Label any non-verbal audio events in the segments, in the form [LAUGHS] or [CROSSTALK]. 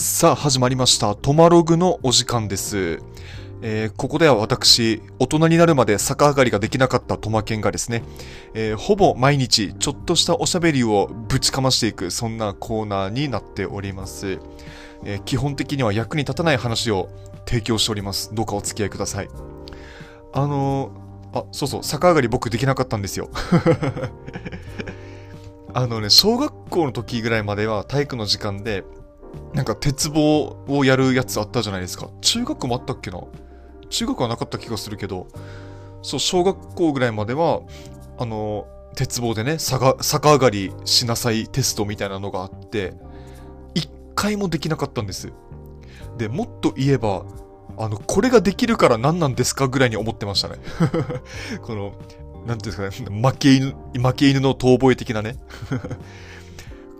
さあ始まりました。トマログのお時間です、えーここでは私大人になるまで逆上がりができなかったトマケンがですね、えーほぼ毎日ちょっとしたおしゃべりをぶちかましていくそんなコーナーになっております、えー基本的には役に立たない話を提供しております。どうかお付き合いください。あのーあそうそう逆上がり僕できなかったんですよ。[LAUGHS] あのね小学校の時ぐらいまでは体育の時間でなんか鉄棒をやるやつあったじゃないですか。中学もあったっけな？中学はなかった気がするけど、そう、小学校ぐらいまでは、あの、鉄棒でね、逆逆上がりしなさいテストみたいなのがあって、一回もできなかったんです。で、もっと言えば、あの、これができるから何なんですかぐらいに思ってましたね。[LAUGHS] この、なんていうんですかね、負け犬、負け犬の遠吠え的なね。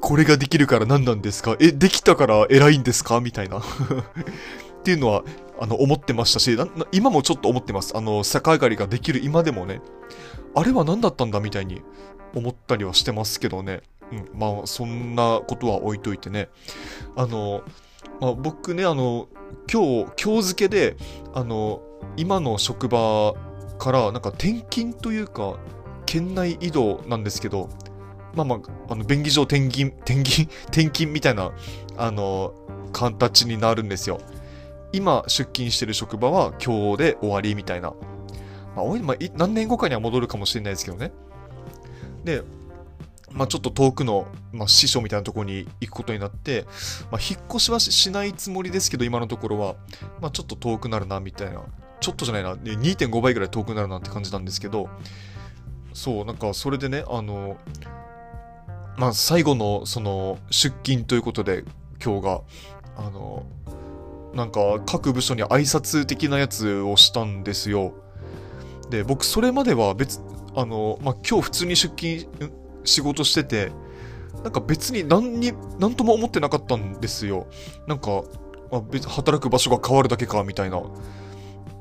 これができるから何なんですか？え、できたから偉いんですか？みたいな。[LAUGHS] っていうのは、あの、思ってましたし、今もちょっと思ってます。あの、逆上がりができる今でもね、あれは何だったんだ？みたいに思ったりはしてますけどね。うん、まあ、そんなことは置いといてね。あの、まあ、僕ね、あの、今日、今日付けで、あの、今の職場から、なんか転勤というか、県内移動なんですけど、まあまあ、あの、便宜上転勤、転勤、転勤みたいな、あの、形になるんですよ。今、出勤してる職場は今日で終わりみたいな。まあ、まあ、何年後かには戻るかもしれないですけどね。で、まあちょっと遠くの、まあ、師匠みたいなところに行くことになって、まあ引っ越しはしないつもりですけど、今のところは、まあちょっと遠くなるな、みたいな。ちょっとじゃないな、2.5倍ぐらい遠くなるなって感じなんですけど、そう、なんかそれでね、あの、まあ最後のその出勤ということで今日が、あの、なんか各部署に挨拶的なやつをしたんですよ。で、僕それまでは別、あの、まあ今日普通に出勤、仕事してて、なんか別に何に、何とも思ってなかったんですよ。なんか、あ別働く場所が変わるだけか、みたいな。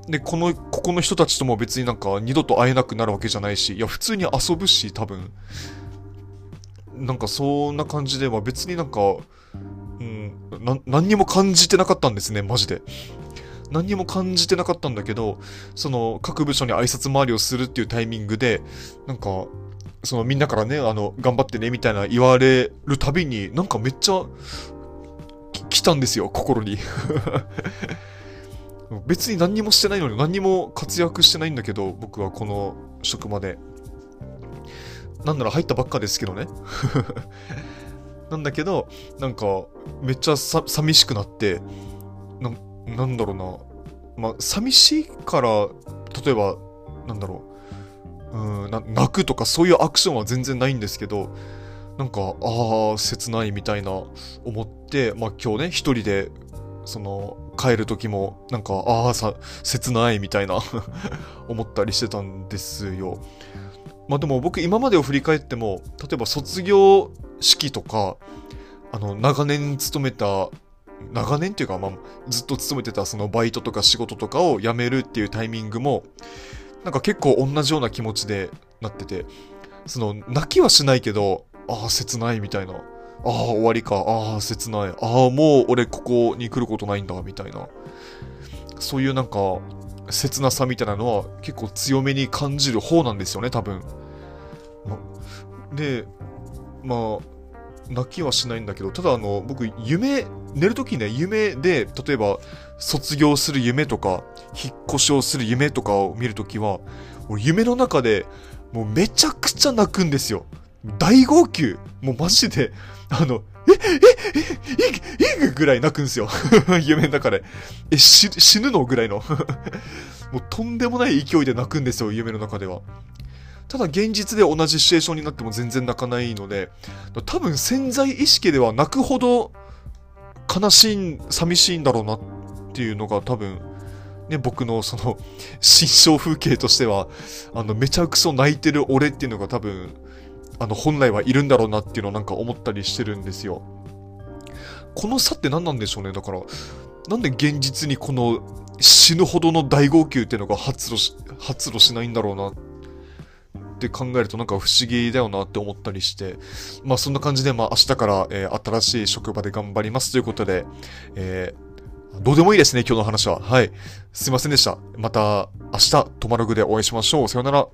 で、この、ここの人たちとも別になんか二度と会えなくなるわけじゃないし、いや、普通に遊ぶし、多分。なんかそんな感じで、まあ別になんか、うん、何にも感じてなかったんですね、マジで。何にも感じてなかったんだけど、その各部署に挨拶回りをするっていうタイミングで、なんか、そのみんなからね、あの、頑張ってね、みたいな言われるたびに、なんかめっちゃ、来たんですよ、心に。[LAUGHS] 別に何にもしてないのに何にも活躍してないんだけど、僕はこの職場で。なんなら入ったばっかですけどね。[LAUGHS] なんだけど、なんか、めっちゃさ寂しくなって、ななんだろうな。まあ、寂しいから、例えば、なんだろう。うん、泣くとかそういうアクションは全然ないんですけど、なんか、ああ、切ないみたいな思って、まあ今日ね、一人で、その、帰る時も、なんか、ああ、さ、切ないみたいな [LAUGHS] 思ったりしてたんですよ。まあでも僕今までを振り返っても、例えば卒業式とか、あの、長年勤めた、長年っていうか、まあ、ずっと勤めてたそのバイトとか仕事とかを辞めるっていうタイミングも、なんか結構同じような気持ちでなってて、その、泣きはしないけど、ああ、切ないみたいな。ああ、終わりか。ああ、切ない。ああ、もう俺ここに来ることないんだ、みたいな。そういうなんか、切なさみたいなのは結構強めに感じる方なんですよね、多分。ま、で、まあ、泣きはしないんだけど、ただあの、僕、夢、寝るときね、夢で、例えば、卒業する夢とか、引っ越しをする夢とかを見るときは、俺夢の中で、もうめちゃくちゃ泣くんですよ。大号泣。もうマジで、あの、え、え、え、え、え、ぐらい泣くんすよ。[LAUGHS] 夢の中で。え、死死ぬのぐらいの。[LAUGHS] もうとんでもない勢いで泣くんですよ、夢の中では。ただ現実で同じシチュエーションになっても全然泣かないので、多分潜在意識では泣くほど悲しい、寂しいんだろうなっていうのが多分、ね、僕のその、[LAUGHS] 心象風景としては、あの、めちゃくそ泣いてる俺っていうのが多分、あの、本来はいるんだろうなっていうのをなんか思ったりしてるんですよ。この差って何なんでしょうね。だから、なんで現実にこの死ぬほどの大号泣っていうのが発露し、発露しないんだろうなって考えるとなんか不思議だよなって思ったりして、まあそんな感じで、まあ明日から、えー、新しい職場で頑張りますということで、えー、どうでもいいですね、今日の話は。はい。すいませんでした。また明日、トマログでお会いしましょう。さよなら。